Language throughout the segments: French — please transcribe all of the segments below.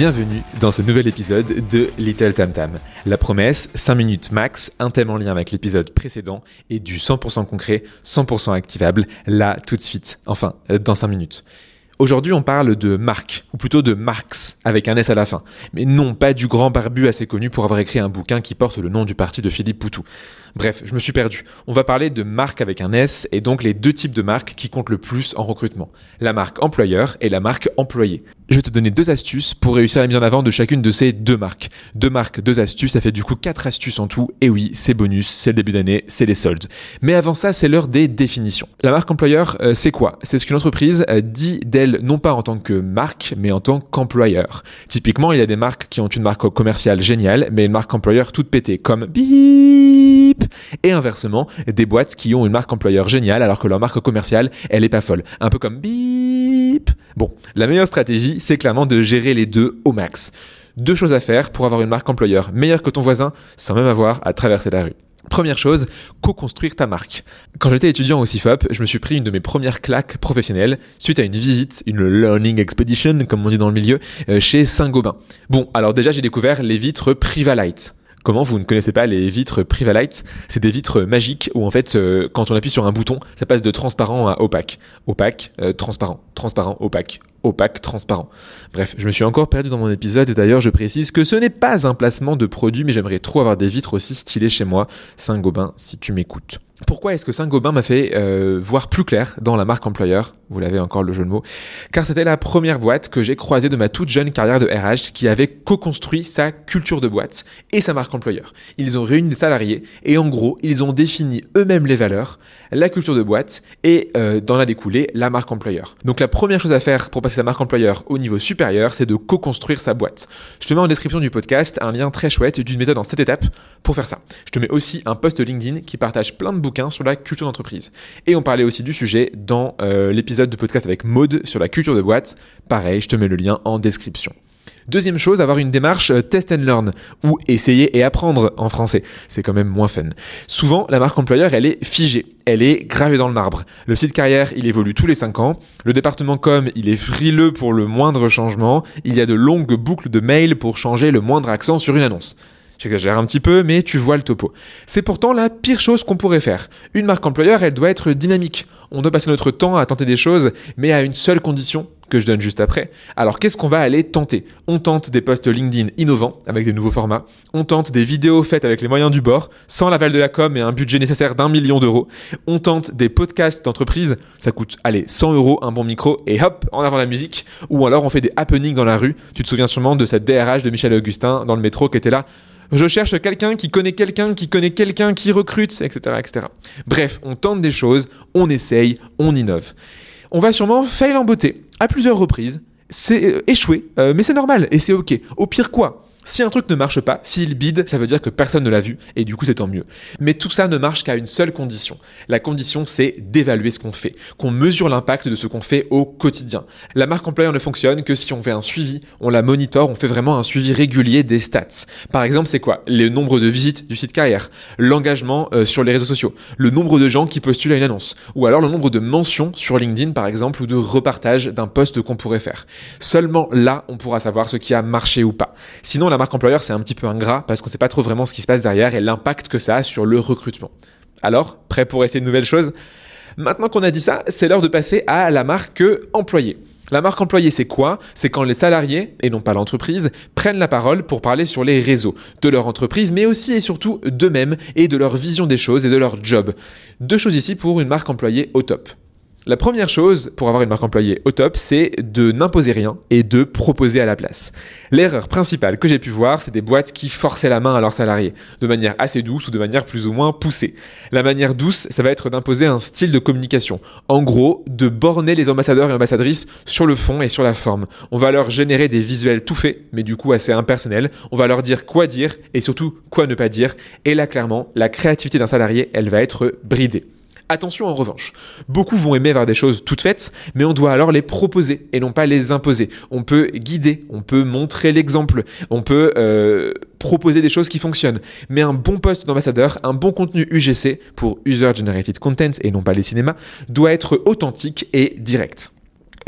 Bienvenue dans ce nouvel épisode de Little Tam Tam. La promesse, 5 minutes max, un thème en lien avec l'épisode précédent et du 100% concret, 100% activable, là tout de suite, enfin, dans 5 minutes. Aujourd'hui, on parle de Marc, ou plutôt de Marx, avec un S à la fin. Mais non, pas du grand barbu assez connu pour avoir écrit un bouquin qui porte le nom du parti de Philippe Poutou. Bref, je me suis perdu. On va parler de marque avec un S, et donc les deux types de marques qui comptent le plus en recrutement. La marque employeur et la marque employé. Je vais te donner deux astuces pour réussir la mise en avant de chacune de ces deux marques. Deux marques, deux astuces, ça fait du coup quatre astuces en tout. Et oui, c'est bonus, c'est le début d'année, c'est les soldes. Mais avant ça, c'est l'heure des définitions. La marque employeur, euh, c'est quoi? C'est ce qu'une entreprise euh, dit d'elle non pas en tant que marque, mais en tant qu'employeur. Typiquement, il y a des marques qui ont une marque commerciale géniale, mais une marque employeur toute pétée, comme Beep. Et inversement, des boîtes qui ont une marque employeur géniale alors que leur marque commerciale, elle est pas folle. Un peu comme Beep. Bon, la meilleure stratégie, c'est clairement de gérer les deux au max. Deux choses à faire pour avoir une marque employeur meilleure que ton voisin sans même avoir à traverser la rue. Première chose, co-construire ta marque. Quand j'étais étudiant au CIFOP, je me suis pris une de mes premières claques professionnelles suite à une visite, une learning expedition, comme on dit dans le milieu, euh, chez Saint-Gobain. Bon, alors déjà j'ai découvert les vitres Privalite. Comment vous ne connaissez pas les vitres Privalite C'est des vitres magiques où en fait, euh, quand on appuie sur un bouton, ça passe de transparent à opaque. Opaque, euh, transparent, transparent, opaque, opaque, transparent. Bref, je me suis encore perdu dans mon épisode et d'ailleurs je précise que ce n'est pas un placement de produit mais j'aimerais trop avoir des vitres aussi stylées chez moi. Saint-Gobain, si tu m'écoutes. Pourquoi est-ce que Saint-Gobain m'a fait euh, voir plus clair dans la marque employeur? Vous l'avez encore le jeu de mots. Car c'était la première boîte que j'ai croisée de ma toute jeune carrière de RH qui avait co-construit sa culture de boîte et sa marque employeur. Ils ont réuni des salariés et en gros, ils ont défini eux-mêmes les valeurs, la culture de boîte et euh, dans la découlée, la marque employeur. Donc la première chose à faire pour passer sa marque employeur au niveau supérieur, c'est de co-construire sa boîte. Je te mets en description du podcast un lien très chouette d'une méthode en 7 étapes pour faire ça. Je te mets aussi un post LinkedIn qui partage plein de sur la culture d'entreprise. Et on parlait aussi du sujet dans euh, l'épisode de podcast avec Maude sur la culture de boîte. Pareil, je te mets le lien en description. Deuxième chose, avoir une démarche euh, test and learn ou essayer et apprendre en français. C'est quand même moins fun. Souvent, la marque employeur, elle est figée. Elle est gravée dans le marbre. Le site carrière, il évolue tous les 5 ans. Le département com, il est frileux pour le moindre changement. Il y a de longues boucles de mails pour changer le moindre accent sur une annonce. J'exagère un petit peu, mais tu vois le topo. C'est pourtant la pire chose qu'on pourrait faire. Une marque employeur, elle doit être dynamique. On doit passer notre temps à tenter des choses, mais à une seule condition que je donne juste après. Alors qu'est-ce qu'on va aller tenter? On tente des posts LinkedIn innovants avec des nouveaux formats. On tente des vidéos faites avec les moyens du bord, sans l'aval de la com et un budget nécessaire d'un million d'euros. On tente des podcasts d'entreprise. Ça coûte, allez, 100 euros un bon micro et hop, en avant la musique. Ou alors on fait des happenings dans la rue. Tu te souviens sûrement de cette DRH de Michel Augustin dans le métro qui était là je cherche quelqu'un qui connaît quelqu'un qui connaît quelqu'un qui recrute, etc., etc. Bref, on tente des choses, on essaye, on innove. On va sûrement fail en beauté à plusieurs reprises. C'est euh, échoué, euh, mais c'est normal et c'est ok. Au pire quoi? Si un truc ne marche pas, s'il bide, ça veut dire que personne ne l'a vu, et du coup c'est tant mieux. Mais tout ça ne marche qu'à une seule condition. La condition c'est d'évaluer ce qu'on fait, qu'on mesure l'impact de ce qu'on fait au quotidien. La marque employeur ne fonctionne que si on fait un suivi, on la monitore, on fait vraiment un suivi régulier des stats. Par exemple c'est quoi? Le nombre de visites du site carrière, l'engagement euh, sur les réseaux sociaux, le nombre de gens qui postulent à une annonce, ou alors le nombre de mentions sur LinkedIn par exemple, ou de repartage d'un post qu'on pourrait faire. Seulement là on pourra savoir ce qui a marché ou pas. Sinon la marque employeur, c'est un petit peu ingrat parce qu'on ne sait pas trop vraiment ce qui se passe derrière et l'impact que ça a sur le recrutement. Alors, prêt pour essayer de nouvelles choses? Maintenant qu'on a dit ça, c'est l'heure de passer à la marque employée. La marque employée, c'est quoi? C'est quand les salariés, et non pas l'entreprise, prennent la parole pour parler sur les réseaux de leur entreprise, mais aussi et surtout d'eux-mêmes et de leur vision des choses et de leur job. Deux choses ici pour une marque employée au top. La première chose pour avoir une marque employée au top, c'est de n'imposer rien et de proposer à la place. L'erreur principale que j'ai pu voir, c'est des boîtes qui forçaient la main à leurs salariés, de manière assez douce ou de manière plus ou moins poussée. La manière douce, ça va être d'imposer un style de communication. En gros, de borner les ambassadeurs et ambassadrices sur le fond et sur la forme. On va leur générer des visuels tout faits, mais du coup assez impersonnels. On va leur dire quoi dire et surtout quoi ne pas dire. Et là, clairement, la créativité d'un salarié, elle va être bridée. Attention en revanche, beaucoup vont aimer voir des choses toutes faites, mais on doit alors les proposer et non pas les imposer. On peut guider, on peut montrer l'exemple, on peut euh, proposer des choses qui fonctionnent. Mais un bon poste d'ambassadeur, un bon contenu UGC pour User Generated Content et non pas les cinémas, doit être authentique et direct.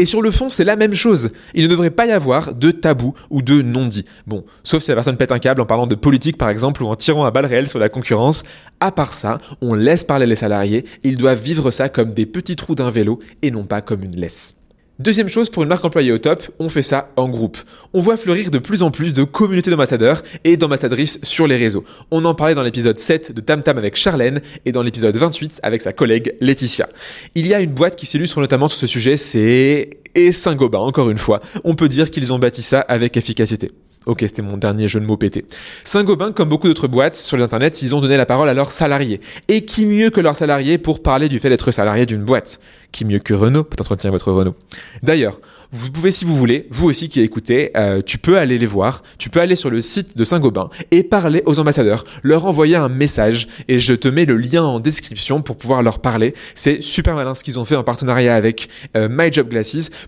Et sur le fond, c'est la même chose. Il ne devrait pas y avoir de tabou ou de non-dit. Bon, sauf si la personne pète un câble en parlant de politique par exemple ou en tirant à balles réelles sur la concurrence. À part ça, on laisse parler les salariés. Ils doivent vivre ça comme des petits trous d'un vélo et non pas comme une laisse. Deuxième chose, pour une marque employée au top, on fait ça en groupe. On voit fleurir de plus en plus de communautés d'ambassadeurs et d'ambassadrices sur les réseaux. On en parlait dans l'épisode 7 de Tam Tam avec Charlène et dans l'épisode 28 avec sa collègue Laetitia. Il y a une boîte qui s'illustre notamment sur ce sujet, c'est et Saint-Gobain, encore une fois. On peut dire qu'ils ont bâti ça avec efficacité. Ok, c'était mon dernier jeu de mots pété. Saint-Gobain, comme beaucoup d'autres boîtes sur l'internet, ils ont donné la parole à leurs salariés. Et qui mieux que leurs salariés pour parler du fait d'être salarié d'une boîte? Qui mieux que Renault? Peut entretenir votre Renault D'ailleurs, vous pouvez, si vous voulez, vous aussi qui écoutez, euh, tu peux aller les voir, tu peux aller sur le site de Saint-Gobain et parler aux ambassadeurs, leur envoyer un message et je te mets le lien en description pour pouvoir leur parler. C'est super malin ce qu'ils ont fait en partenariat avec euh,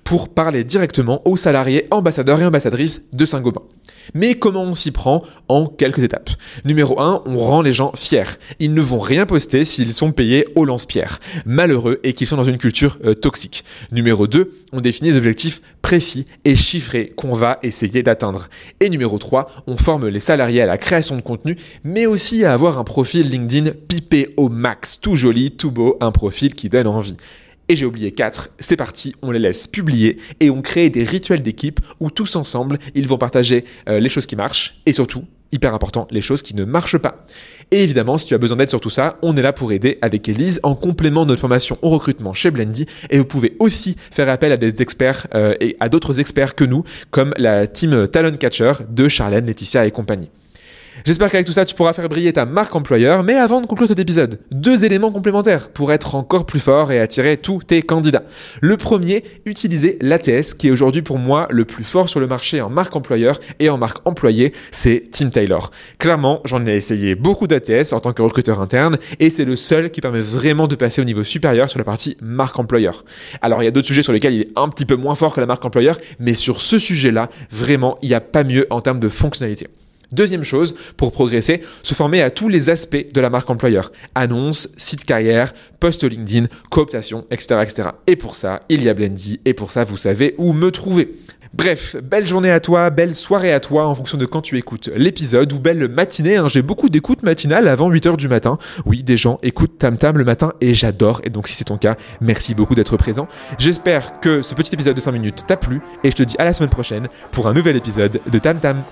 pour parler directement aux salariés, ambassadeurs et ambassadrices de Saint-Gobain. Mais comment on s'y prend En quelques étapes? Numéro 1, on rend les gens fiers. Ils ne vont rien poster s'ils sont payés au lance-pierre. Malheureux et qu'ils sont dans une culture euh, toxique. Numéro 2, on définit des objectifs précis et chiffrés qu'on va essayer d'atteindre. Et numéro 3, on forme les salariés à la création de contenu, mais aussi à avoir un profil LinkedIn pipé au max, tout joli, tout beau, un profil qui donne envie. Et j'ai oublié 4, c'est parti, on les laisse publier et on crée des rituels d'équipe où tous ensemble, ils vont partager euh, les choses qui marchent et surtout, hyper important, les choses qui ne marchent pas. Et évidemment, si tu as besoin d'aide sur tout ça, on est là pour aider avec Elise en complément de notre formation au recrutement chez Blendy. Et vous pouvez aussi faire appel à des experts euh, et à d'autres experts que nous, comme la team Talon Catcher de Charlène, Laetitia et compagnie. J'espère qu'avec tout ça, tu pourras faire briller ta marque employeur. Mais avant de conclure cet épisode, deux éléments complémentaires pour être encore plus fort et attirer tous tes candidats. Le premier, utiliser l'ATS, qui est aujourd'hui pour moi le plus fort sur le marché en marque employeur et en marque employée, c'est Tim Taylor. Clairement, j'en ai essayé beaucoup d'ATS en tant que recruteur interne et c'est le seul qui permet vraiment de passer au niveau supérieur sur la partie marque employeur. Alors il y a d'autres sujets sur lesquels il est un petit peu moins fort que la marque employeur, mais sur ce sujet-là, vraiment, il n'y a pas mieux en termes de fonctionnalité. Deuxième chose, pour progresser, se former à tous les aspects de la marque employeur. Annonce, site carrière, post LinkedIn, cooptation, etc., etc. Et pour ça, il y a Blendy, et pour ça, vous savez où me trouver. Bref, belle journée à toi, belle soirée à toi en fonction de quand tu écoutes l'épisode ou belle matinée. Hein. J'ai beaucoup d'écoutes matinales avant 8h du matin. Oui, des gens écoutent Tam Tam le matin et j'adore. Et donc si c'est ton cas, merci beaucoup d'être présent. J'espère que ce petit épisode de 5 minutes t'a plu et je te dis à la semaine prochaine pour un nouvel épisode de Tam Tam.